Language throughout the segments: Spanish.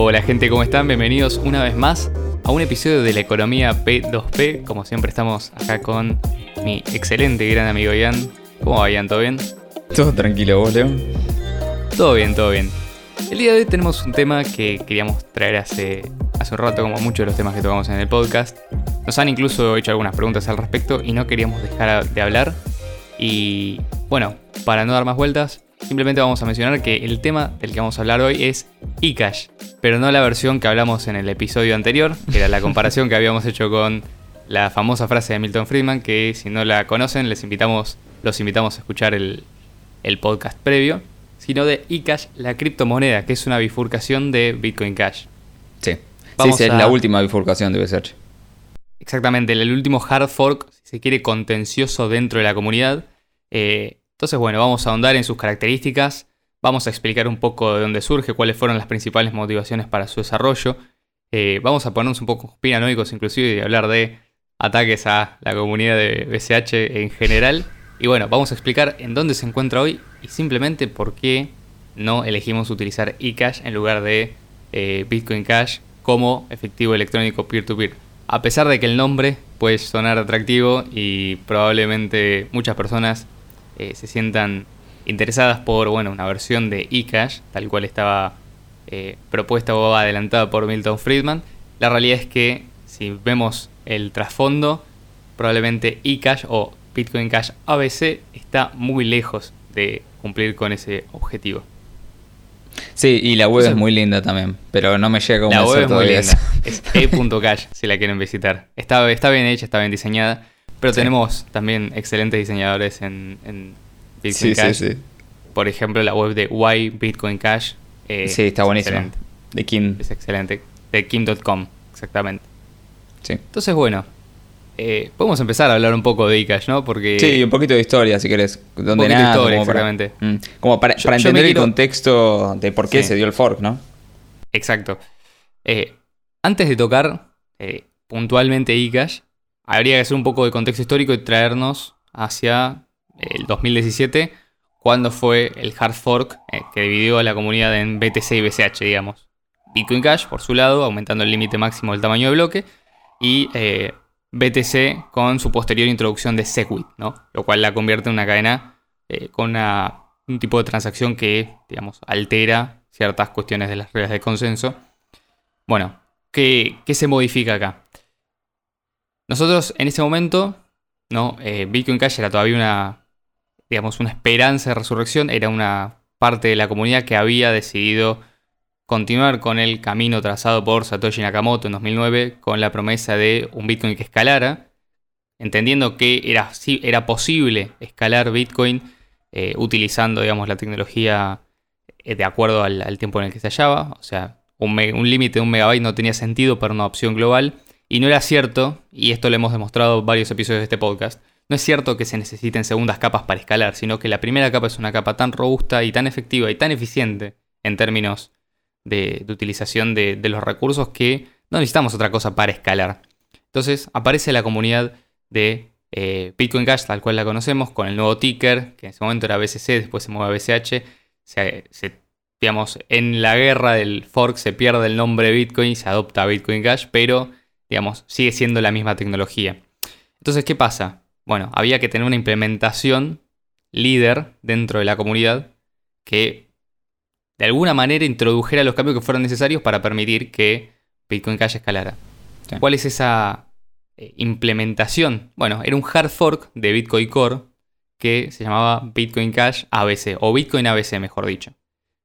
Hola gente, ¿cómo están? Bienvenidos una vez más a un episodio de la economía P2P. Como siempre estamos acá con mi excelente y gran amigo Ian. ¿Cómo va Ian? ¿Todo bien? Todo tranquilo, vos, Leo. Todo bien, todo bien. El día de hoy tenemos un tema que queríamos traer hace, hace un rato, como muchos de los temas que tocamos en el podcast. Nos han incluso hecho algunas preguntas al respecto y no queríamos dejar de hablar. Y bueno, para no dar más vueltas, simplemente vamos a mencionar que el tema del que vamos a hablar hoy es eCash, pero no la versión que hablamos en el episodio anterior, que era la comparación que habíamos hecho con la famosa frase de Milton Friedman, que si no la conocen, les invitamos, los invitamos a escuchar el, el podcast previo, sino de eCash, la criptomoneda, que es una bifurcación de Bitcoin Cash. Sí, sí, sí, es la última bifurcación de BSH. Exactamente, el último hard fork, si se quiere, contencioso dentro de la comunidad. Eh, entonces, bueno, vamos a ahondar en sus características, vamos a explicar un poco de dónde surge, cuáles fueron las principales motivaciones para su desarrollo. Eh, vamos a ponernos un poco piranoicos inclusive y hablar de ataques a la comunidad de BCH en general. Y bueno, vamos a explicar en dónde se encuentra hoy y simplemente por qué no elegimos utilizar eCash en lugar de eh, Bitcoin Cash como efectivo electrónico peer-to-peer. A pesar de que el nombre puede sonar atractivo y probablemente muchas personas eh, se sientan interesadas por bueno, una versión de eCash, tal cual estaba eh, propuesta o adelantada por Milton Friedman, la realidad es que si vemos el trasfondo, probablemente eCash o Bitcoin Cash ABC está muy lejos de cumplir con ese objetivo. Sí, y la web es muy linda también, pero no me llega como La web es muy linda. Es e.cash si la quieren visitar. Está, está bien hecha, está bien diseñada, pero tenemos también excelentes diseñadores en, en Bitcoin Cash. Sí, sí. Por ejemplo, la web de Why Bitcoin Cash. Eh, sí, está buenísima. De Kim. Es excelente. De Kim.com, exactamente. Sí. Entonces, bueno, eh, podemos empezar a hablar un poco de eCash, ¿no? Porque sí, un poquito de historia, si querés. Donde un poquito nada, de historia, exactamente. Mm, como para, entender el contexto de por qué se dio el fork, ¿no? Exacto. Eh, antes de tocar eh, puntualmente eCash, habría que hacer un poco de contexto histórico y traernos hacia el 2017, cuando fue el hard fork que dividió a la comunidad en BTC y BCH, digamos. Bitcoin Cash, por su lado, aumentando el límite máximo del tamaño de bloque, y BTC con su posterior introducción de Segwit, ¿no? Lo cual la convierte en una cadena eh, con un tipo de transacción que, digamos, altera ciertas cuestiones de las reglas de consenso. Bueno, ¿qué, se modifica acá? Nosotros en ese momento, ¿no? Eh, Bitcoin Cash era todavía una, digamos, una esperanza de resurrección, era una parte de la comunidad que había decidido continuar con el camino trazado por Satoshi Nakamoto en 2009 con la promesa de un Bitcoin que escalara, entendiendo que era, era posible escalar Bitcoin eh, utilizando digamos, la tecnología eh, de acuerdo al, tiempo en el que se hallaba, o sea, un, límite de un megabyte no tenía sentido para una opción global, y no era cierto, y esto lo hemos demostrado en varios episodios de este podcast, no es cierto que se necesiten segundas capas para escalar, sino que la primera capa es una capa tan robusta y tan efectiva y tan eficiente en términos de, utilización de, los recursos que no necesitamos otra cosa para escalar. Entonces aparece la comunidad de eh, Bitcoin Cash, tal cual la conocemos, con el nuevo ticker, que en ese momento era BCC, después se mueve a BCH. Digamos, en la guerra del fork se pierde el nombre Bitcoin, se adopta Bitcoin Cash, pero digamos, sigue siendo la misma tecnología. Entonces, ¿qué pasa? Bueno, había que tener una implementación líder dentro de la comunidad que de alguna manera introdujera los cambios que fueron necesarios para permitir que Bitcoin Cash escalara. ¿Cuál es esa eh, implementación? Bueno, era un hard fork de Bitcoin Core que se llamaba Bitcoin Cash ABC, o Bitcoin ABC mejor dicho.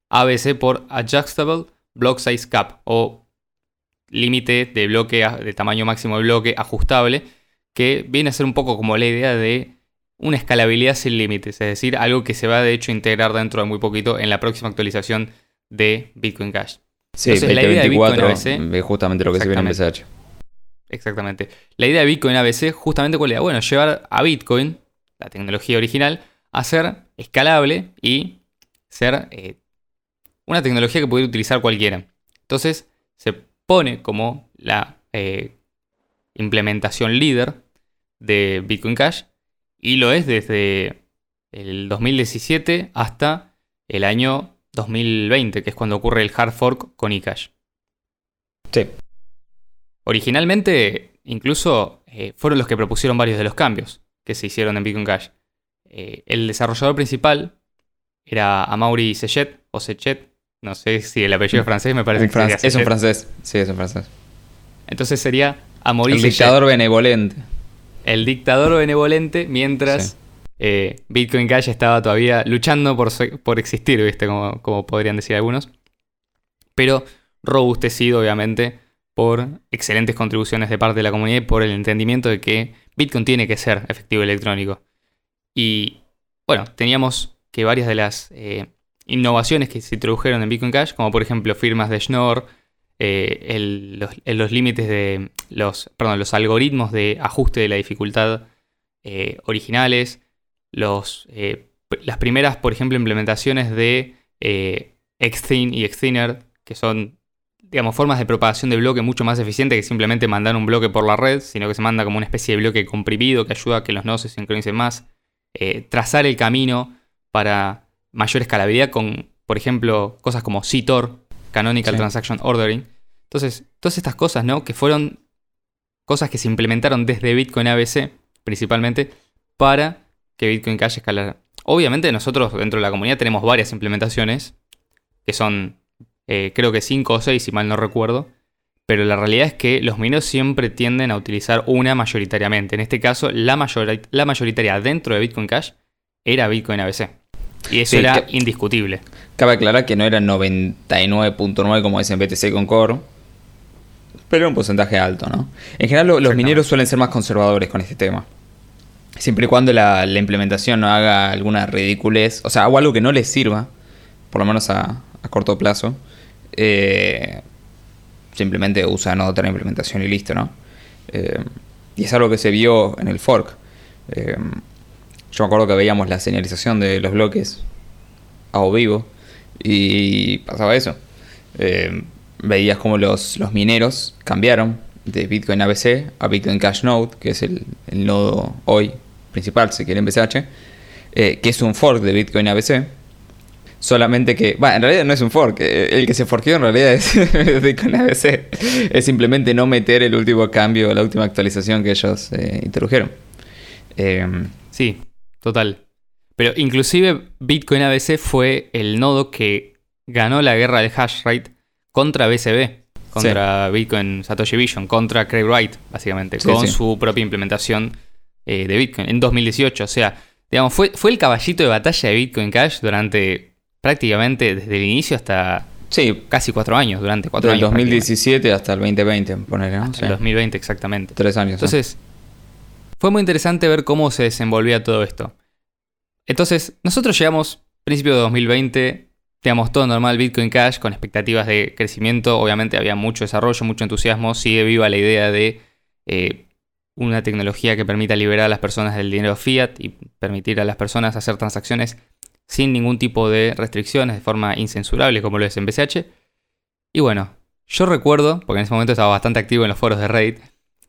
ABC por Adjustable Block Size Cap, o límite de bloque de tamaño máximo de bloque ajustable, que viene a ser un poco como la idea de una escalabilidad sin límites, es decir, algo que se va de hecho a integrar dentro de muy poquito en la próxima actualización de Bitcoin Cash. Sí, Entonces, la idea de Bitcoin ABC es justamente lo que se viene en BCH. Exactamente. La idea de Bitcoin ABC, justamente cuál era? Bueno, llevar a Bitcoin, la tecnología original, a ser escalable y ser eh, una tecnología que pudiera utilizar cualquiera. Entonces, se pone como la eh, implementación líder de Bitcoin Cash y lo es desde el 2017 hasta el año 2020, que es cuando ocurre el hard fork con eCash. Sí. Originalmente, incluso eh, fueron los que propusieron varios de los cambios que se hicieron en Bitcoin Cash. Eh, el desarrollador principal era Amaury Sechet, o Sechet, no sé si el apellido es francés, me parece que Es un francés, sí, es un francés. Entonces sería Amaury El dictador benevolente. El dictador benevolente, mientras eh, Bitcoin Cash estaba todavía luchando por, por existir, ¿viste? Como, como podrían decir algunos. Pero robustecido, obviamente, por excelentes contribuciones de parte de la comunidad y por el entendimiento de que Bitcoin tiene que ser efectivo electrónico. Y bueno, teníamos que varias de las eh, innovaciones que se introdujeron en Bitcoin Cash, como por ejemplo firmas de Schnorr, eh, los, límites de los, perdón, los algoritmos de ajuste de la dificultad eh, originales, los, las primeras, por ejemplo, implementaciones de Xthin y Xthinner, que son digamos, formas de propagación de bloque mucho más eficientes que simplemente mandar un bloque por la red, sino que se manda como una especie de bloque comprimido que ayuda a que los nodos se sincronicen más. Eh, trazar el camino para mayor escalabilidad con, por ejemplo, cosas como CTOR, Canonical Transaction Ordering. Entonces, todas estas cosas, ¿no? Que fueron cosas que se implementaron desde Bitcoin ABC, principalmente, para que Bitcoin Cash escalara. Obviamente nosotros dentro de la comunidad tenemos varias implementaciones que son eh, creo que 5 o 6 si mal no recuerdo, pero la realidad es que los mineros siempre tienden a utilizar una mayoritariamente. En este caso, la, la mayoritaria dentro de Bitcoin Cash era Bitcoin ABC. Y eso era indiscutible. Cabe aclarar que no era 99.9 como es en BTC con Core, pero era un porcentaje alto, ¿no? En general, los mineros suelen ser más conservadores con este tema. Siempre y cuando la, implementación no haga alguna ridiculez, o sea, o algo que no les sirva, por lo menos a corto plazo, eh, simplemente usan otra implementación y listo, ¿no? Eh, y es algo que se vio en el fork. Eh, yo me acuerdo que veíamos la señalización de los bloques a o vivo y pasaba eso. veías como los, los mineros cambiaron de Bitcoin ABC a Bitcoin Cash Node, que es el, nodo hoy principal, si quieren BCH, que es un fork de Bitcoin ABC Solamente que, bueno, en realidad no es un fork. Eh, el que se forqueó en realidad es Bitcoin ABC. Es simplemente no meter el último cambio, la última actualización que ellos eh, introdujeron. Em, sí, total. Pero inclusive Bitcoin ABC fue el nodo que ganó la guerra del hash rate contra BCB, contra Bitcoin Satoshi Vision, contra Craig Wright, básicamente, con su propia implementación eh, de Bitcoin en 2018. O sea, digamos, fue, fue el caballito de batalla de Bitcoin Cash durante prácticamente desde el inicio hasta sí. casi cuatro años, durante cuatro años. Del 2017 hasta el 2020, poner, ¿no? el 2020, exactamente. Tres años. Entonces, fue muy interesante ver cómo se desenvolvía todo esto. Entonces, nosotros llegamos, principio de 2020, teníamos todo normal, Bitcoin Cash, con expectativas de crecimiento. Obviamente había mucho desarrollo, mucho entusiasmo. Sigue viva la idea de eh, una tecnología que permita liberar a las personas del dinero fiat y permitir a las personas hacer transacciones sin ningún tipo de restricciones, de forma incensurable como lo es en BCH. Y bueno, yo recuerdo, porque en ese momento estaba bastante activo en los foros de Reddit,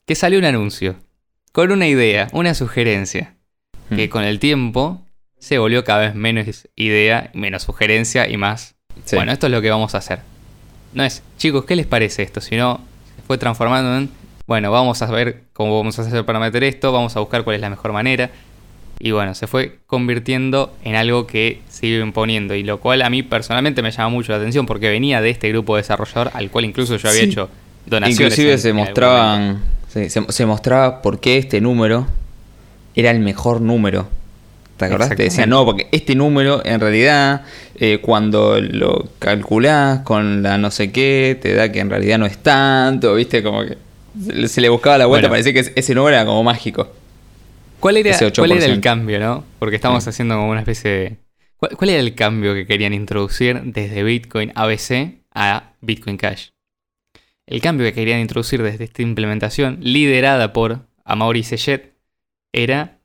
que salió un anuncio con una idea, una sugerencia, que hmm. con el tiempo se volvió cada vez menos idea, menos sugerencia y más. Bueno, esto es lo que vamos a hacer. No es, chicos, ¿qué les parece esto? Sino se fue transformando en, bueno, vamos a ver cómo vamos a hacer para meter esto, vamos a buscar cuál es la mejor manera. Y bueno, se fue convirtiendo en algo que sigue imponiendo. Y lo cual a mí personalmente me llama mucho la atención porque venía de este grupo desarrollador al cual incluso yo había hecho donaciones. Inclusive se mostraban. Se, mostraba por qué este número era el mejor número. ¿Te acordás? Te decían, no, porque este número en realidad, eh, cuando lo calculás con la no sé qué, te da que en realidad no es tanto, ¿viste? Como que se le buscaba la vuelta, parecía que ese número era como mágico. ¿Cuál era, el cambio, no? Porque estamos haciendo como una especie de... ¿Cuál, era el cambio que querían introducir desde Bitcoin ABC a Bitcoin Cash? El cambio que querían introducir desde esta implementación, liderada por Amaury Sechet, era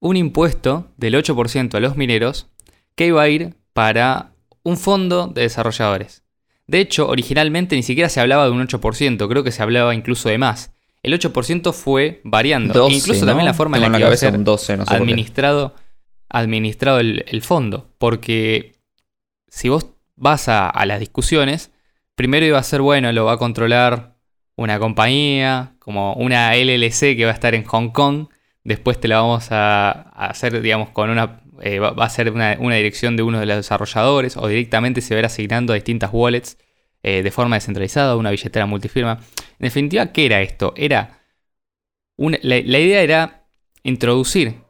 un impuesto del 8% a los mineros que iba a ir para un fondo de desarrolladores. De hecho, originalmente ni siquiera se hablaba de un 8%, creo que se hablaba incluso de más el 8% fue variando. incluso también la forma en la que iba a ser administrado, administrado el, fondo. Porque si vos vas a, las discusiones, primero iba a ser, bueno, lo va a controlar una compañía, como una LLC que va a estar en Hong Kong. Después te la vamos a, hacer, digamos, con una. Eh, va, a ser una, dirección de uno de los desarrolladores o directamente se va a ir asignando a distintas wallets eh, de forma descentralizada, una billetera multifirma. En definitiva, ¿qué era esto? Era. la, idea era introducir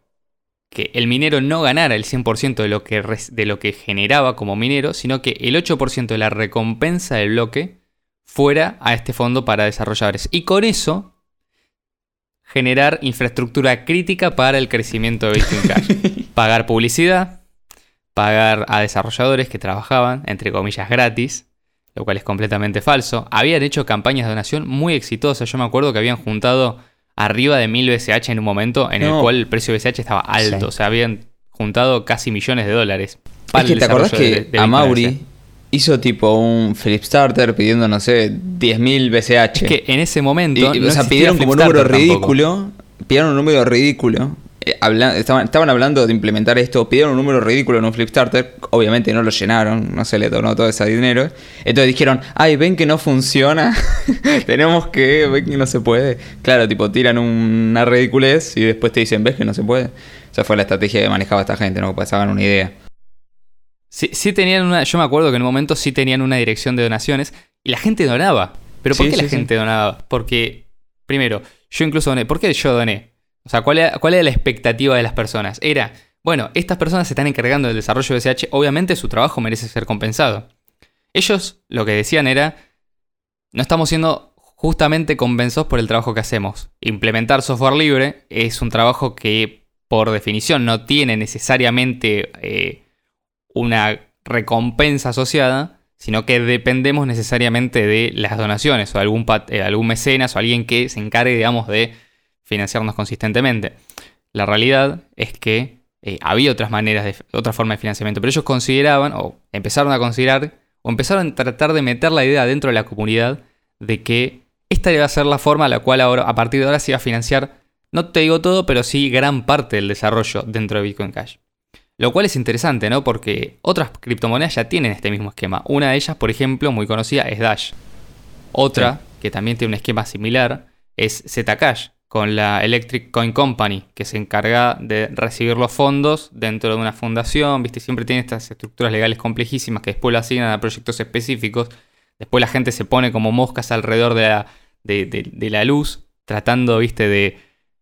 que el minero no ganara el 100% de lo, que, de lo que generaba como minero, sino que el 8% de la recompensa del bloque fuera a este fondo para desarrolladores. Y con eso generar infraestructura crítica para el crecimiento de Bitcoin Cash. pagar publicidad, pagar a desarrolladores que trabajaban, entre comillas, gratis, lo cual es completamente falso. Habían hecho campañas de donación muy exitosas. Yo me acuerdo que habían juntado arriba de 1000 BCH en un momento en el cual el precio de BCH estaba alto. O sea, habían juntado casi millones de dólares. Para es que te acordás que a Mauri hizo tipo un Philip Starter pidiendo, no sé, 10.000 BCH. Es que en ese momento. o sea, pidieron como un número ridículo. Pidieron un número ridículo. Eh, estaban, estaban, hablando de implementar esto, pidieron un número ridículo en un Flipstarter, obviamente no lo llenaron, no se le donó todo ese dinero. Entonces dijeron, ay, ven que no funciona, tenemos que, ven que no se puede. Claro, tipo, tiran una ridiculez y después te dicen, ves que no se puede. Esa fue la estrategia que manejaba esta gente, no hagan una idea. Sí, sí tenían una, yo me acuerdo que en un momento sí tenían una dirección de donaciones y la gente donaba. ¿Pero por qué la gente donaba? Porque, primero, yo incluso doné. ¿Por qué yo doné? O sea, ¿cuál era, ¿cuál era la expectativa de las personas? Era, bueno, estas personas se están encargando del desarrollo de SH, obviamente su trabajo merece ser compensado. Ellos lo que decían era, no estamos siendo justamente compensados por el trabajo que hacemos. Implementar software libre es un trabajo que por definición no tiene necesariamente eh, una recompensa asociada, sino que dependemos necesariamente de las donaciones o algún, eh, algún mecenas o alguien que se encargue, digamos, de financiarnos consistentemente. La realidad es que eh, había otras maneras, de, otra forma de financiamiento, pero ellos consideraban, o empezaron a considerar, o empezaron a tratar de meter la idea dentro de la comunidad de que esta iba a ser la forma a la cual ahora, a partir de ahora se iba a financiar, no te digo todo, pero sí gran parte del desarrollo dentro de Bitcoin Cash. Lo cual es interesante, ¿no? Porque otras criptomonedas ya tienen este mismo esquema. Una de ellas, por ejemplo, muy conocida, es Dash. Otra, que también tiene un esquema similar, es Zcash, con la Electric Coin Company, que se encarga de recibir los fondos dentro de una fundación, ¿viste? Siempre tiene estas estructuras legales complejísimas que después lo asignan a proyectos específicos. Después la gente se pone como moscas alrededor de la, de, la luz, tratando, ¿viste? De,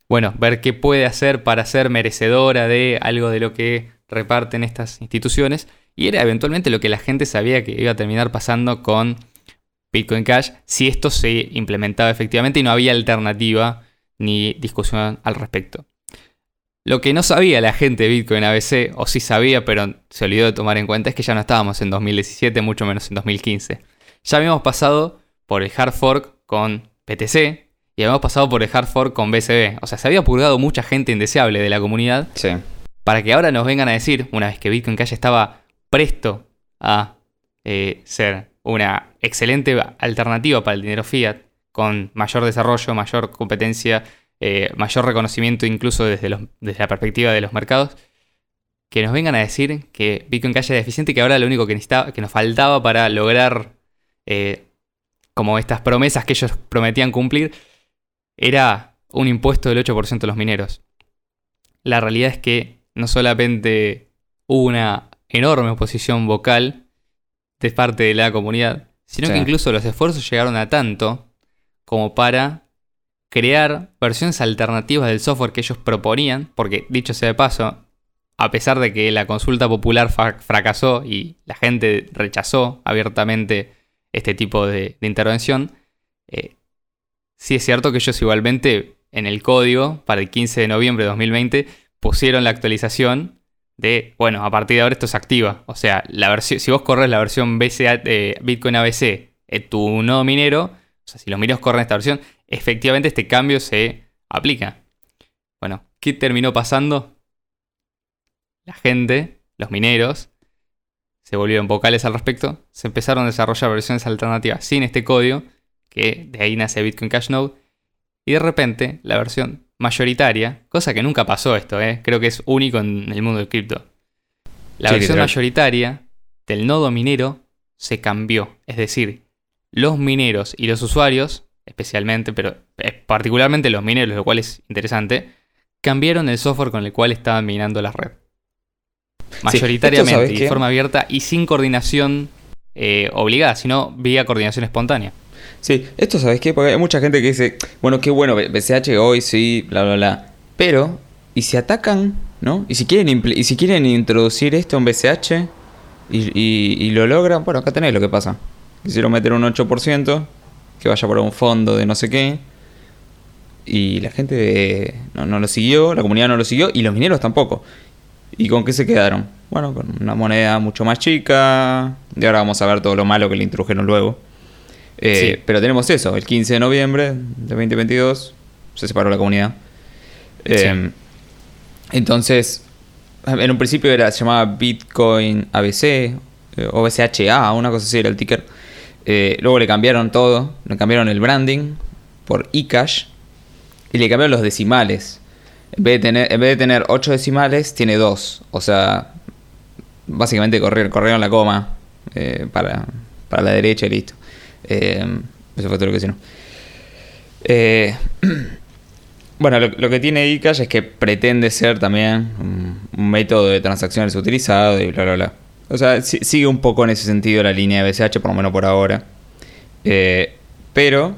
bueno, ver qué puede hacer para ser merecedora de algo de lo que reparten estas instituciones. Y era eventualmente lo que la gente sabía que iba a terminar pasando con Bitcoin Cash si esto se implementaba efectivamente y no había alternativa ni discusión al respecto. Lo que no sabía la gente de Bitcoin ABC, o sí sabía, pero se olvidó de tomar en cuenta, es que ya no estábamos en 2017, mucho menos en 2015. Ya habíamos pasado por el hard fork con PTC y habíamos pasado por el hard fork con BCB. O sea, se había purgado mucha gente indeseable de la comunidad. Sí. Para que ahora nos vengan a decir, una vez que Bitcoin Cash estaba presto a eh, ser una excelente alternativa para el dinero fiat, con mayor desarrollo, mayor competencia, eh, mayor reconocimiento incluso desde, la perspectiva de los mercados, que nos vengan a decir que Bitcoin Cash era deficiente y que ahora lo único que, que nos faltaba para lograr eh, como estas promesas que ellos prometían cumplir era un impuesto del 8% de los mineros. La realidad es que no solamente hubo una enorme oposición vocal de parte de la comunidad, sino que incluso los esfuerzos llegaron a tanto como para crear versiones alternativas del software que ellos proponían, porque dicho sea de paso, a pesar de que la consulta popular fracasó y la gente rechazó abiertamente este tipo de, intervención, eh, sí es cierto que ellos igualmente en el código para el 15 de noviembre de 2020 pusieron la actualización de, bueno, a partir de ahora esto se activa. O sea, la versión, si vos corres la versión BCA, de Bitcoin ABC en tu nodo minero, o sea, si los mineros corren esta versión, efectivamente este cambio se aplica. Bueno, ¿qué terminó pasando? La gente, los mineros, se volvieron vocales al respecto, se empezaron a desarrollar versiones alternativas sin este código, que de ahí nace Bitcoin Cash Node, y de repente la versión mayoritaria, cosa que nunca pasó esto, ¿eh? creo que es único en el mundo del cripto. La versión mayoritaria del nodo minero se cambió, es decir, los mineros y los usuarios, especialmente, pero eh, particularmente los mineros, lo cual es interesante, cambiaron el software con el cual estaban minando la red. Mayoritariamente, y de forma abierta y sin coordinación eh, obligada, sino vía coordinación espontánea. Sí, esto sabes qué, porque hay mucha gente que dice, bueno, qué bueno, BCH hoy sí, bla, bla, bla. Pero, ¿y si atacan, no? ¿Y si quieren, y si quieren introducir esto en BCH y, lo logran? Bueno, acá tenés lo que pasa. Quisieron meter un 8%, que vaya por un fondo de no sé qué. Y la gente no, no lo siguió, la comunidad no lo siguió y los mineros tampoco. ¿Y con qué se quedaron? Bueno, con una moneda mucho más chica. Y ahora vamos a ver todo lo malo que le introdujeron luego. Eh, pero tenemos eso, el 15 de noviembre de 2022 se separó la comunidad. Eh, entonces, en un principio era, se llamaba Bitcoin ABC eh, o BCHA, una cosa así era el ticker. Luego le cambiaron todo, le cambiaron el branding por eCash y le cambiaron los decimales. En vez de tener, en vez de tener 8 decimales, tiene 2. O sea, básicamente corrieron, corrieron la coma para, para la derecha y listo. Eh, eso fue todo lo que hicieron. Eh, bueno, lo, que tiene iCash es que pretende ser también un, método de transacciones utilizado y bla, bla, bla. O sea, sigue un poco en ese sentido la línea de BCH, por lo menos por ahora. Eh, pero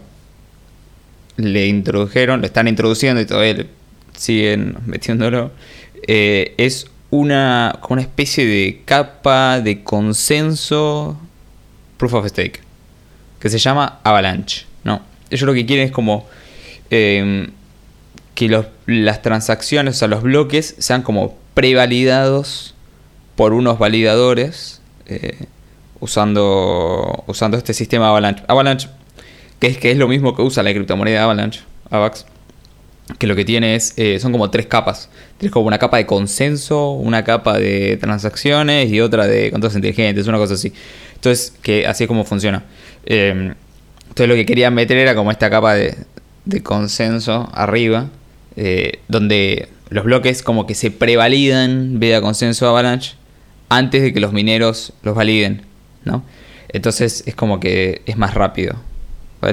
le introdujeron, lo están introduciendo y todavía siguen metiéndolo. es una, una especie de capa de consenso proof of stake que se llama Avalanche. ¿no? Ellos lo que quieren es como em, que las transacciones, o sea, los bloques sean como prevalidados por unos validadores eh, usando, usando este sistema Avalanche. Que es, que es lo mismo que usa la criptomoneda Avalanche, AVAX, que lo que tiene es, eh, son como tres capas. Tienes como una capa de consenso, una capa de transacciones y otra de contratos inteligentes, una cosa así. Entonces, que así es como funciona. Em, entonces lo que quería meter era como esta capa de, consenso arriba, eh, donde los bloques como que se prevalidan vía consenso Avalanche antes de que los mineros los validen, ¿no? Entonces es como que es más rápido.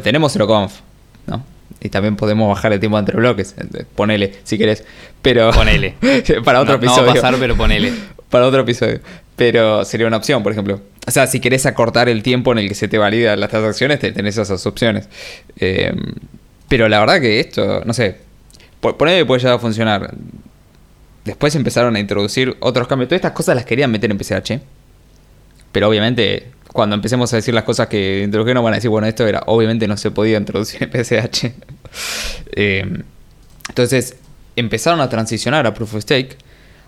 tenemos conf ¿no? Y también podemos bajar el tiempo entre bloques. Ponele, si querés. Pero. Ponele. para otro episodio. No va a pasar, pero ponele. para otro episodio. Pero sería una opción, por ejemplo. O sea, si querés acortar el tiempo en el que se te validan las transacciones, tenés esas opciones. Eh, pero la verdad que esto, no sé, ponele que puede ya funcionar. Después empezaron a introducir otros cambios. Todas estas cosas las querían meter en PCH. Pero obviamente, cuando empecemos a decir las cosas que introdujeron, van a decir, bueno, esto era, obviamente no se podía introducir en PCH. Eh, entonces, empezaron a transicionar a Proof of Stake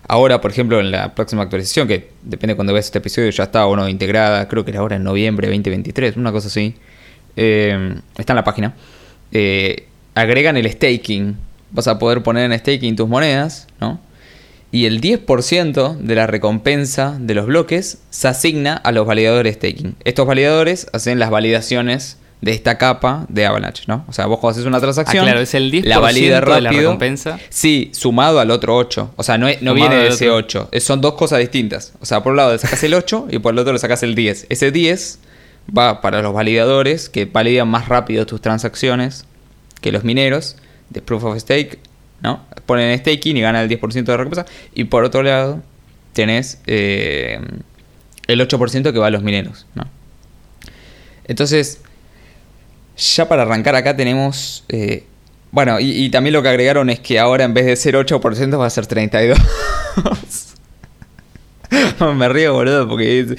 Ahora, por ejemplo, en la próxima actualización, que depende de cuando veas este episodio, ya está o no integrada, creo que era ahora en noviembre 2023, una cosa así. Eh, está en la página. Eh, agregan el staking. Vas a poder poner en staking tus monedas, ¿no? Y el 10% de la recompensa de los bloques se asigna a los validadores staking. Estos validadores hacen las validaciones de esta capa de Avalanche, ¿no? O sea, vos haces una transacción, ah, claro, es el 10% la valida rápido, de la recompensa. Sí, sumado al otro 8. O sea, no, no viene de ese 8. son dos cosas distintas. O sea, por un lado le sacas el 8 y por el otro le sacas el 10. Ese 10 va para los validadores que validan más rápido tus transacciones que los mineros de Proof of Stake, ¿no? Ponen staking y ganan el 10% de recompensa. Y por otro lado, tenés eh, el 8% que va a los mineros, ¿no? Entonces, ya para arrancar acá tenemos... Eh, bueno, y, también lo que agregaron es que ahora en vez de ser 8% va a ser 32. Me río, boludo, porque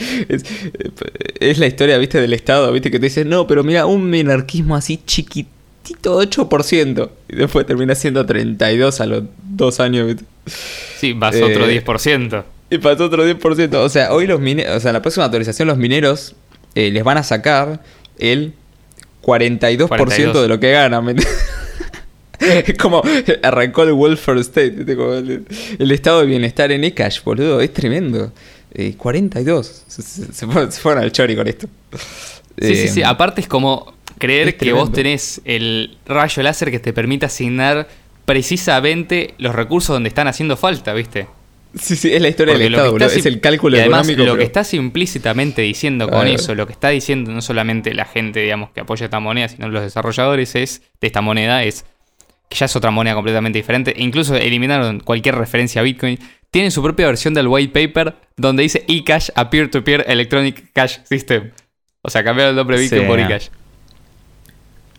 es, la historia, viste, del Estado, viste, que te dicen, no, pero mira, un minarquismo así chiquitito, 8%, y después termina siendo 32 a los dos años. Sí, vas otro 10%. Eh, y pasó otro 10%. O sea, hoy los mineros, o sea, en la próxima actualización los mineros eh, les van a sacar el 42%, de lo que gana. es como arrancó el welfare state, el, estado de bienestar en eCash, boludo, es tremendo. 42, eh, se, fueron al chori con esto. Sí, sí, sí, eh, aparte es como creer que vos tenés el rayo láser que te permite asignar precisamente los recursos donde están haciendo falta, ¿viste? Sí, sí, es la historia Porque del Estado, boludo. Es el cálculo y además, económico. lo pero- que estás implícitamente diciendo con eso, lo que está diciendo no solamente la gente, digamos, que apoya esta moneda, sino los desarrolladores es de esta moneda, es que ya es otra moneda completamente diferente. E incluso eliminaron cualquier referencia a Bitcoin. Tienen su propia versión del white paper donde dice eCash a peer-to-peer electronic cash system. O sea, cambiaron el nombre de Bitcoin Sí, por no.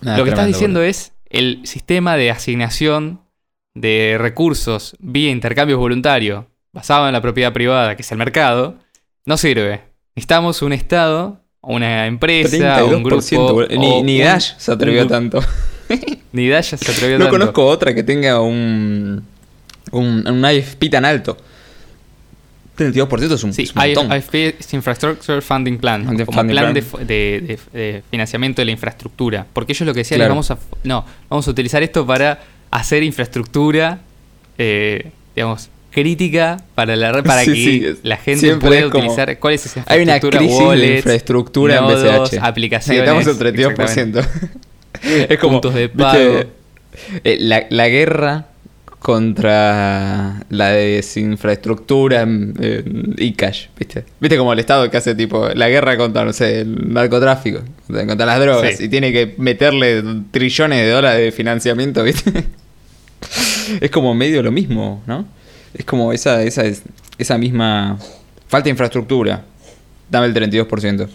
Nada, Lo que estás diciendo boludo. es el sistema de asignación de recursos vía intercambio voluntario basado en la propiedad privada, que es el mercado, no sirve. Necesitamos un Estado, una empresa, un grupo. 32%, boludo. Ni, o ni un- Dash se atrevió un- tanto. Ni Dash se atrevió No tanto. conozco otra que tenga un, un, un IFP tan alto. 32% es un, Sí, es un montón. IFP es Infrastructure Funding Plan, Funding como plan, Plan. De, de- de- de financiamiento de la infraestructura. Porque ellos lo que decían Claro. vamos a, no, vamos a utilizar esto para hacer infraestructura, eh, digamos, crítica para la red, para Sí, que sí, la gente pueda utilizar. ¿Cuál es esa Hay una infraestructura? crisis de Wallets, infraestructura nodos, en BCH. aplicaciones. Necesitamos el 32%. es como. Puntos de pago. Eh, la, la guerra contra la desinfraestructura en eCash, ¿viste? ¿Viste como el Estado que hace tipo la guerra contra, no sé, el narcotráfico, contra las drogas, Sí. y tiene que meterle trillones de dólares de financiamiento, ¿viste? es como medio lo mismo, ¿no? Es como esa, esa, esa misma falta de infraestructura. Dame el 32%.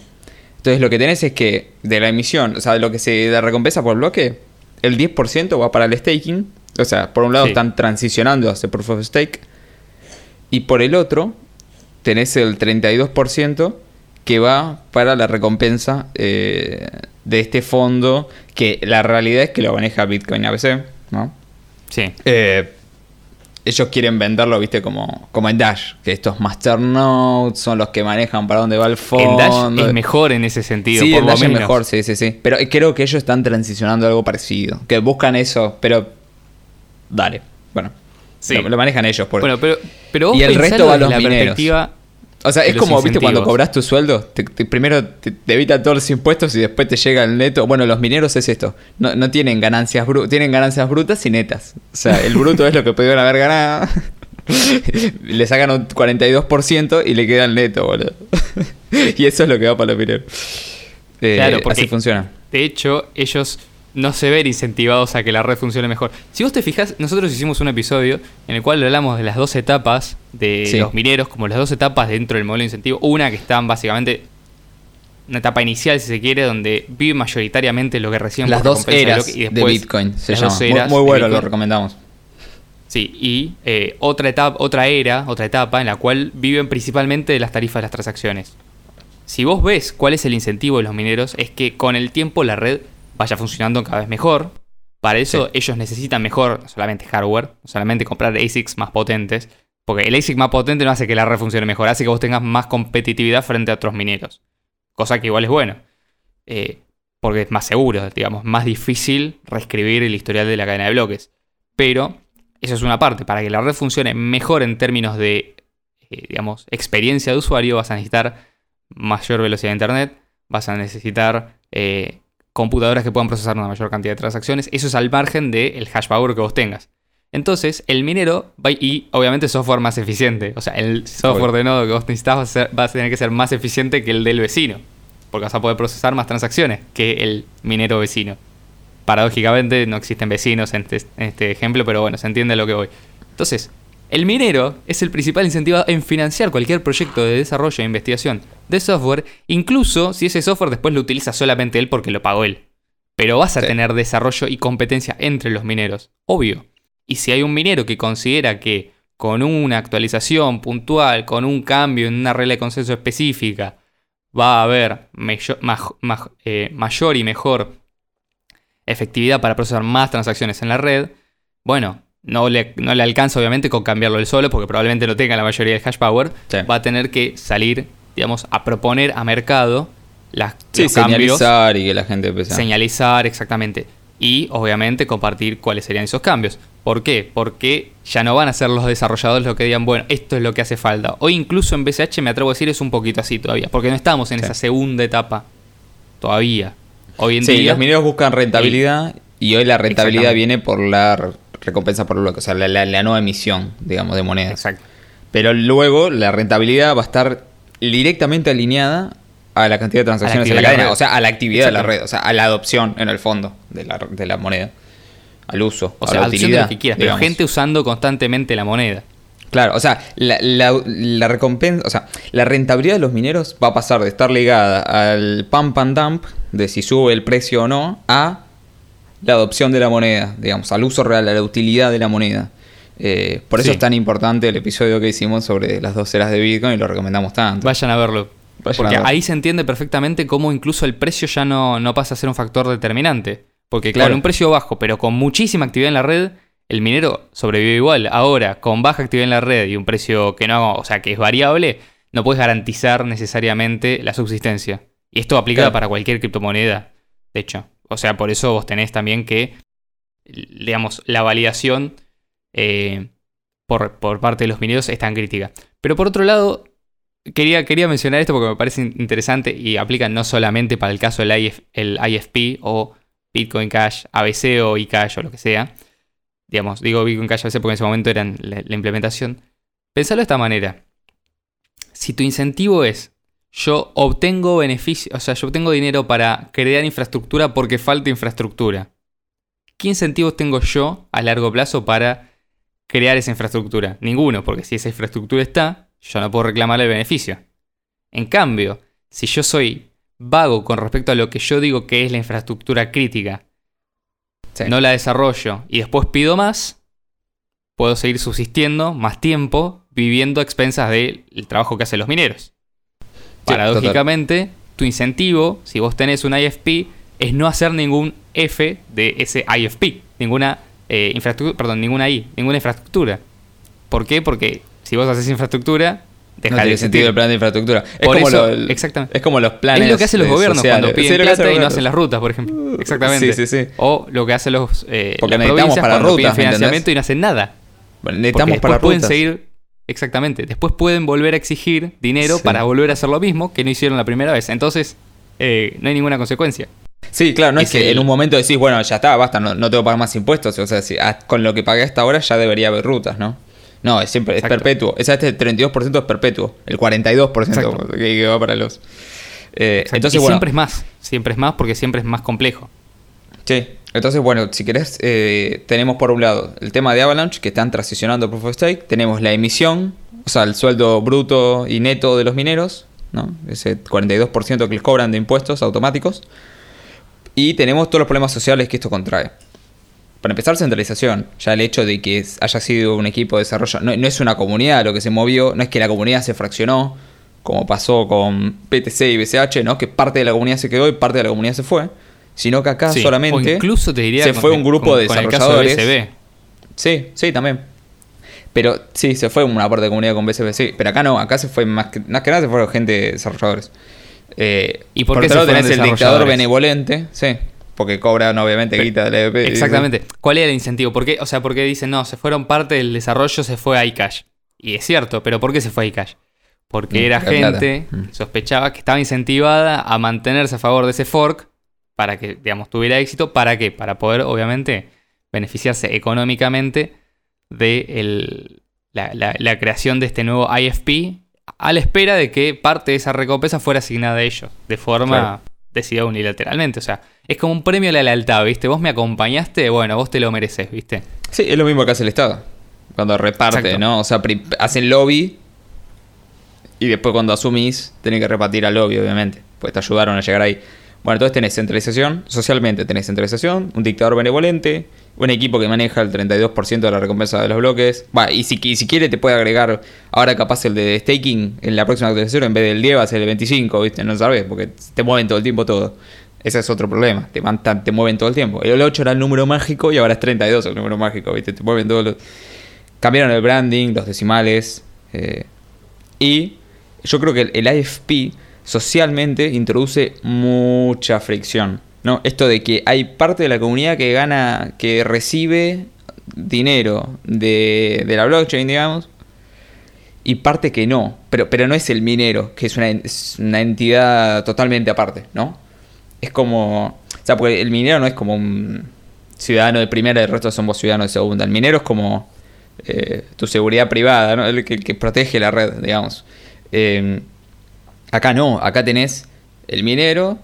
Entonces lo que tenés es que de la emisión, o sea, de lo que se da recompensa por bloque, el 10% va para el staking. O sea, por un lado Sí. están transicionando hacia Proof of Stake. Y por el otro, tenés el 32% que va para la recompensa eh, de este fondo, que la realidad es que lo maneja Bitcoin ABC, ¿no? Sí. Eh, ellos quieren venderlo, viste, como, como en Dash, que estos masternodes son los que manejan para dónde va el fondo. En Dash es mejor en ese sentido, Sí, por en lo Dash es mejor, sí, sí, sí. Pero creo que ellos están transicionando a algo parecido. Que buscan eso, pero. Dale. Bueno. Sí. Lo, lo manejan ellos. Por... Bueno, pero, pero vos Y el resto va a los la mineros. perspectiva o sea, es como, viste, cuando cobras tu sueldo, te- te- primero te, te evitan todos los impuestos y después te llega el neto. Bueno, los mineros es esto. No, no tienen ganancias brutas, tienen ganancias brutas y netas. O sea, el bruto es lo que pudieron haber ganado. le sacan un 42% y le queda el neto, boludo. y eso es lo que va para los mineros. Eh, Claro, porque- así funciona. De hecho, ellos no se ven incentivados a que la red funcione mejor. Si vos te fijas, nosotros hicimos un episodio en el cual hablamos de las dos etapas de Sí. los mineros, como las dos etapas dentro del modelo de incentivo. Una que están básicamente una etapa inicial, si se quiere, donde vive mayoritariamente lo que reciben Las por dos eras y de después Bitcoin se las llama. dos Muy- eras muy, de bueno, lo recomendamos. Sí, y eh, otra etapa, otra era, otra etapa en la cual viven principalmente de las tarifas de las transacciones. Si vos ves cuál es el incentivo de los mineros, es que con el tiempo la red vaya funcionando cada vez mejor. Para eso Sí. ellos necesitan mejor, no solamente hardware, no solamente comprar ASICs más potentes, porque el ASIC más potente no hace que la red funcione mejor, hace que vos tengas más competitividad frente a otros mineros. Cosa que igual es bueno. Eh, porque es más seguro, digamos, más difícil reescribir el historial de la cadena de bloques. Pero eso es una parte. Para que la red funcione mejor en términos de, eh, digamos, experiencia de usuario, vas a necesitar mayor velocidad de internet, vas a necesitar eh, computadoras que puedan procesar una mayor cantidad de transacciones. Eso es al margen del hash power que vos tengas. Entonces, el minero va y obviamente software más eficiente. O sea, el software de nodo que vos necesitas va a, tener que ser más eficiente que el del vecino. Porque vas a poder procesar más transacciones que el minero vecino. Paradójicamente no existen vecinos en este, en este ejemplo, pero bueno, se entiende lo que voy. Entonces, el minero es el principal incentivado en financiar cualquier proyecto de desarrollo e investigación de software, incluso si ese software después lo utiliza solamente él porque lo pagó él. Pero vas a Sí. tener desarrollo y competencia entre los mineros, obvio. Y si hay un minero que considera que con una actualización puntual, con un cambio en una regla de consenso específica, va a haber eh, mayor y mejor efectividad para procesar más transacciones en la red, bueno, no le, no le alcanza obviamente con cambiarlo él solo, porque probablemente no tenga la mayoría del hash power, Sí. va a tener que salir, digamos, a proponer a mercado las, Sí, los cambios, señalizar y que la gente señalizar exactamente, y obviamente compartir cuáles serían esos cambios. ¿Por qué? Porque ya no van a ser los desarrolladores los que digan, bueno, esto es lo que hace falta. O incluso en BCH me atrevo a decir es un poquito así todavía, porque no estamos en Sí. esa segunda etapa todavía. Hoy en Sí, día... los mineros buscan rentabilidad y hoy la rentabilidad viene por la recompensa por bloque, o sea, la, la- la nueva emisión, digamos, de monedas. Exacto. Pero luego la rentabilidad va a estar directamente alineada a la cantidad de transacciones en la cadena, o sea, a la actividad de la red, o sea, a la adopción en el fondo de la, de la moneda, al uso, o sea, la utilidad, que quieras, pero gente usando constantemente la moneda. Claro, o sea, la, la, recompensa, o sea, la rentabilidad de los mineros va a pasar de estar ligada al pump and dump, de si sube el precio o no, a la adopción de la moneda, digamos, al uso real, a la utilidad de la moneda. Eh, por eso es tan importante el episodio que hicimos sobre las dos eras de Bitcoin y lo recomendamos tanto. Vayan a verlo. Porque ahí se entiende perfectamente cómo incluso el precio ya no, no pasa a ser un factor determinante. Porque claro. con un precio bajo, pero con muchísima actividad en la red, el minero sobrevive igual. Ahora, con baja actividad en la red y un precio que no, o sea, que es variable, no puedes garantizar necesariamente la subsistencia. Y esto aplica para cualquier criptomoneda, de hecho. O sea, por eso vos tenés también que, digamos, la validación eh, por, parte de los mineros es tan crítica. Pero por otro lado, quería, quería mencionar esto porque me parece interesante y aplica no solamente para el caso del el IFP o Bitcoin Cash, ABC o eCash o lo que sea, digamos, digo Bitcoin Cash a veces porque en ese momento eran la, implementación, pensalo de esta manera. Si tu incentivo es yo obtengo beneficio, o sea, yo obtengo dinero para crear infraestructura porque falta infraestructura. ¿Qué incentivos tengo yo a largo plazo para crear esa infraestructura? Ninguno, porque si esa infraestructura está, yo no puedo reclamar el beneficio. En cambio, si yo soy vago con respecto a lo que yo digo que es la infraestructura crítica no la desarrollo y después pido más, puedo seguir subsistiendo más tiempo viviendo a expensas del trabajo que hacen los mineros. Paradójicamente, tu incentivo, si vos tenés un IFP, es no hacer ningún F de ese IFP, ninguna eh, infraestructura, perdón, ninguna I, ninguna infraestructura. ¿Por qué? Porque si vos haces infraestructura, no tiene sentido el plan de infraestructura. Es como, exactamente. es como los planes. Es lo que hacen los gobiernos cuando piden plata y no hacen las rutas, por ejemplo. Uh, exactamente. Sí, sí, sí. O lo que hacen los eh, Porque las provincias para cuando piden financiamiento y no hacen nada. Bueno, necesitamos para pueden seguir. Exactamente. Después pueden volver a exigir dinero para volver a hacer lo mismo que no hicieron la primera vez. Entonces, eh, no hay ninguna consecuencia. Sí, claro, no es, que en un momento decís, bueno, ya está, basta, no, no tengo que pagar más impuestos. O sea, si, ah, con lo que pagué hasta ahora ya debería haber rutas, ¿no? No, es siempre, es perpetuo. Esa este 32% es perpetuo. El 42% que, va para los. Eh, entonces, bueno, siempre es más. Siempre es más porque siempre es más complejo. Sí. Entonces, bueno, si querés, eh, tenemos por un lado el tema de Avalanche, que están transicionando Proof of Stake. Tenemos la emisión, o sea, el sueldo bruto y neto de los mineros, ¿no? Ese 42% que les cobran de impuestos automáticos. Y tenemos todos los problemas sociales que esto contrae para empezar, centralización. Ya el hecho de que haya sido un equipo de desarrollo, no, es una comunidad lo que se movió, no es que la comunidad se fraccionó, como pasó con PTC y BCH, ¿no? que parte de la comunidad se quedó y parte de la comunidad se fue, sino que acá solamente incluso te diría se fue un grupo de desarrolladores. sí, sí, también. Pero sí, se fue una parte de comunidad con BCB, sí. Pero acá no, acá se fue más que, más que nada se fueron gente desarrolladores. Eh, ¿Y por, qué otro tenés el dictador benevolente, sí porque cobran obviamente guita del EVP. Exactamente. ¿Cuál era el incentivo? ¿Por qué? O sea, porque dicen, no, se fueron parte del desarrollo, se fue a iCash. Y es cierto, pero ¿por qué se fue a iCash? Porque mm, era gente mm. sospechaba que estaba incentivada a mantenerse a favor de ese fork para que, digamos, tuviera éxito. ¿Para qué? Para poder, obviamente, beneficiarse económicamente de la, creación de este nuevo IFP a la espera de que parte de esa recompensa fuera asignada a ellos, de forma decidida unilateralmente. O sea, es como un premio a la lealtad, ¿viste? Vos me acompañaste, bueno, vos te lo mereces, ¿viste? Sí, es lo mismo que hace el Estado. Cuando reparte, ¿no? O sea, hacen lobby y después cuando asumís, tenés que repartir al lobby, obviamente. Pues te ayudaron a llegar ahí. Bueno, entonces tenés centralización, socialmente tenés centralización, un dictador benevolente, un equipo que maneja el 32% de la recompensa de los bloques. Bueno, y si, si quiere te puede agregar ahora capaz el de staking en la próxima actualización, en vez del 10 va a ser el 25, ¿viste? No sabes, porque te mueven todo el tiempo todo. Ese es otro problema. Te, te mueven todo el tiempo. El 8 era el número mágico y ahora es 32 el número mágico, ¿viste? Te mueven todos los... Cambiaron el branding, los decimales. Eh, y yo creo que el, IFP socialmente introduce mucha fricción. ¿no? Esto de que hay parte de la comunidad que gana, que recibe dinero de, de la blockchain, digamos, y parte que no. Pero, pero no es el minero, que es una, una entidad totalmente aparte, ¿no? es como. O sea, porque el minero no es como un ciudadano de primera y el resto somos ciudadanos de segunda. El minero es como. eh, tu seguridad privada, ¿no? el, que, que protege la red, digamos. Eh, acá no, acá tenés el minero,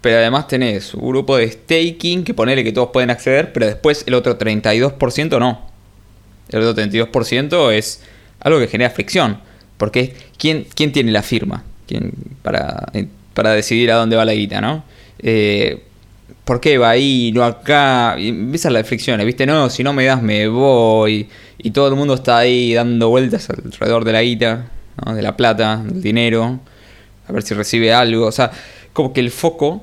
pero además tenés un grupo de staking que ponele que todos pueden acceder, pero después el otro 32% no. El otro 32% es algo que genera fricción. Porque ¿quién, quién tiene la firma? ¿Quién, para, eh, para decidir a dónde va la guita, ¿no? Eh, ¿Por qué va ahí, no acá? Y empiezan las fricciones, ¿viste? No, si no me das, me voy. Y todo el mundo está ahí dando vueltas alrededor de la guita, de la plata, del dinero, a ver si recibe algo. O sea, como que el foco.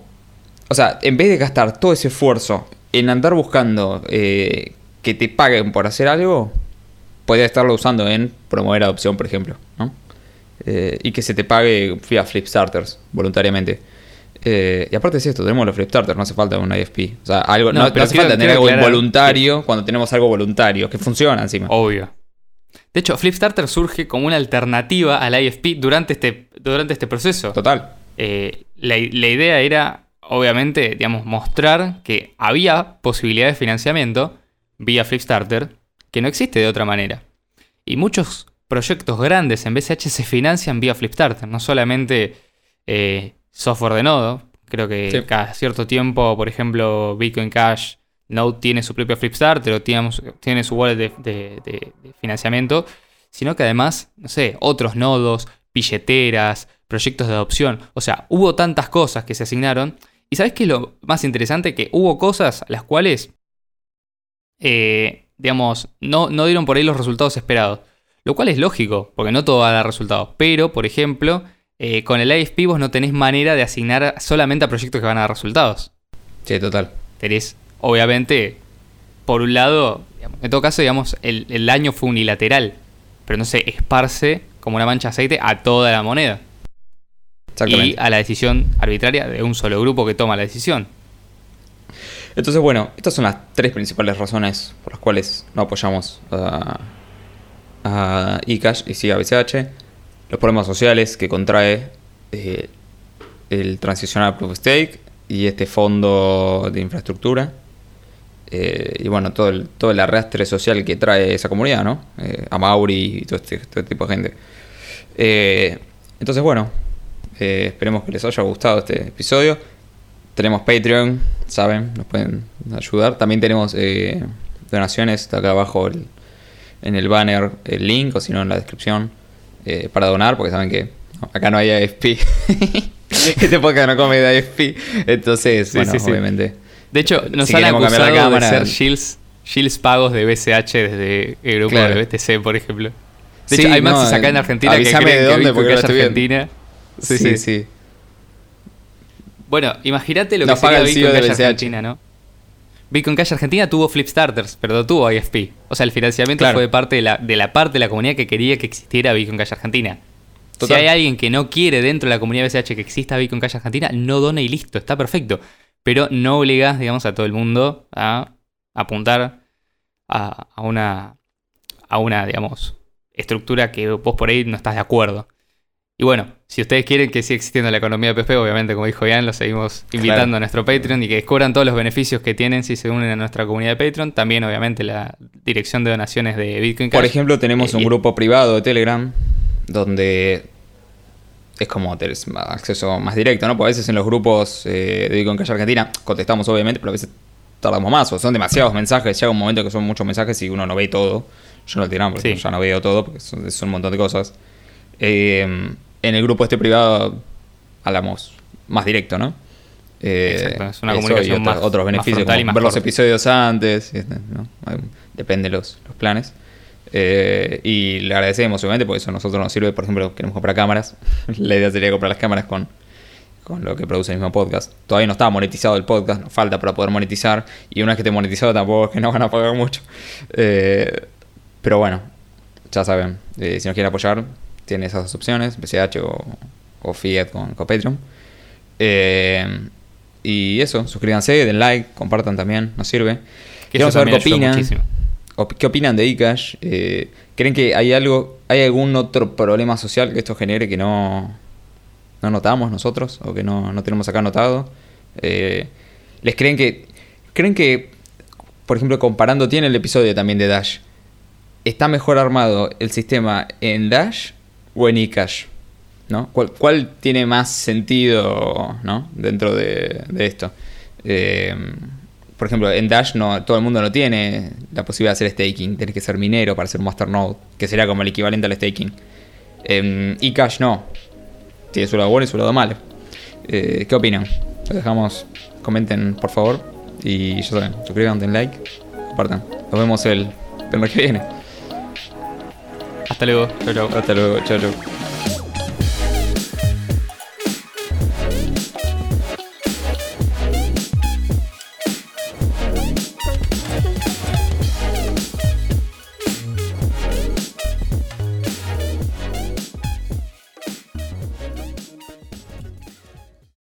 O sea, en vez de gastar todo ese esfuerzo en andar buscando eh, que te paguen por hacer algo, podría estarlo usando en promover adopción, por ejemplo, ¿no? Eh, y que se te pague vía Flip Starters voluntariamente. Eh, y aparte es esto, tenemos los Flip Starters, no hace falta un IFP. O sea, algo, no, No, no pero hace quiero- falta tener algo involuntario cuando tenemos algo voluntario, que funciona encima. Obvio. De hecho, Flipstarter surge como una alternativa al IFP durante este, durante este proceso. Total. Eh, la, la idea era, obviamente, digamos, mostrar que había posibilidades de financiamiento vía Flipstarter que no existe de otra manera. Y muchos proyectos grandes en BCH se financian vía Flipstarter, no solamente eh, software de nodo. Creo que Sí. cada cierto tiempo, por ejemplo, Bitcoin Cash Node tiene su propio Flipstarter o tiene, su wallet de, de- de- de financiamiento, sino que además, no sé, otros nodos, billeteras, proyectos de adopción. O sea, hubo tantas cosas que se asignaron. ¿Y sabes qué es lo más interesante? Que hubo cosas a las cuales, eh, digamos, no, no dieron por ahí los resultados esperados. Lo cual es lógico, porque no todo va a dar resultados. Pero, por ejemplo, eh, con el IFP vos no tenés manera de asignar solamente a proyectos que van a dar resultados. Sí, total. Tenés, obviamente, por un lado, en todo caso, digamos, el, el daño fue unilateral. Pero no se esparce como una mancha de aceite a toda la moneda. Y Exactamente. a la decisión arbitraria de un solo grupo que toma la decisión. Entonces, bueno, estas son las tres principales razones por las cuales no apoyamos a, a eCash y sí a BCH. Los problemas sociales que contrae eh, el Transitional Proof of Stake y este fondo de infraestructura. Eh, y bueno, todo el, todo el arrastre social que trae esa comunidad, ¿no? Eh, a Mauri y todo este, todo este tipo de gente. Eh, entonces, bueno, eh, esperemos que les haya gustado este episodio. Tenemos Patreon, saben, nos pueden ayudar. También tenemos eh, donaciones, está acá abajo el- en el banner el link, o si no en la descripción, eh, para donar, porque saben que acá no hay AFP. este podcast no come de AFP. Entonces, Sí, bueno, sí, sí. De hecho, nos Si han cambiar la acusado de cámara- ser shields, shields pagos de BCH desde el grupo Claro. de BTC, por ejemplo. De Sí, hecho, hay no, maxis acá en Argentina que creen de dónde, Bitcoin porque viendo. Argentina. Sí, sí, sí. Bueno, imagínate lo Nos que sería Bitcoin Cash BCH. Argentina, ¿no? Bitcoin Cash Argentina tuvo Flipstarters, pero no tuvo IFP. O sea, el financiamiento Claro. fue de parte de la, de la parte de la comunidad que quería que existiera Bitcoin Cash Argentina. Total. Si hay alguien que no quiere dentro de la comunidad BCH que exista Bitcoin Cash Argentina, no dona y listo, está perfecto. Pero no obligas, digamos, a todo el mundo a apuntar a, a una, a una, digamos, estructura que vos por ahí no estás de acuerdo. Y bueno, si ustedes quieren que siga existiendo la economía de PP, obviamente, como dijo Ian, los seguimos invitando Claro. a nuestro Patreon y que descubran todos los beneficios que tienen si se unen a nuestra comunidad de Patreon. También, obviamente, la dirección de donaciones de Bitcoin Cash. Por ejemplo, tenemos Eh, un y- grupo privado de Telegram donde es como tener acceso más directo, ¿no? Porque a veces en los grupos eh, de Bitcoin Cash Argentina contestamos obviamente, pero a veces tardamos más o son demasiados mensajes. Llega un momento que son muchos mensajes y uno no ve todo. Yo no lo tiramos porque Sí. ya no veo todo porque son, son un montón de cosas. Eh, en el grupo este privado hablamos más directo, ¿no? Eh, Exacto, es una comunicación otros, más- otros beneficios como ver los episodios antes, este, depende de los, los planes. Eh, y le agradecemos, obviamente, porque eso a nosotros nos sirve. Por ejemplo, queremos comprar cámaras. La idea sería comprar las cámaras con, con lo que produce el mismo podcast. Todavía no está monetizado el podcast, nos falta para poder monetizar. Y una vez que esté monetizado, tampoco es que nos van a pagar mucho. Eh, pero bueno, ya saben, eh, si nos quieren apoyar, tienen esas dos opciones: BCH o, o Fiat con, con Patreon. Eh, y eso, suscríbanse, den like, compartan también, nos sirve. Que Queremos saber qué opinan. ¿Qué opinan de eCash? Eh, ¿Creen que hay algo, hay algún otro problema social que esto genere que no, no notamos nosotros o que no, no tenemos acá anotado? Eh, ¿Les creen que, creen que, por ejemplo, comparando, tiene el episodio también de Dash? ¿está mejor armado el sistema en Dash o en eCash? ¿no? ¿Cuál, ¿Cuál, tiene más sentido ¿no? dentro de, de esto? Eh, por ejemplo, en Dash no, todo el mundo no tiene la posibilidad de hacer staking. Tienes que ser minero para hacer un masternode, que sería como el equivalente al staking. En eCash no. Tiene su lado bueno y su lado malo. Eh, ¿Qué opinan? Lo dejamos, comenten por favor. Y ya saben, suscriban, den like, compartan. Nos vemos el, el mes que viene. Hasta luego. Chau, chau. Hasta luego, chao, chao.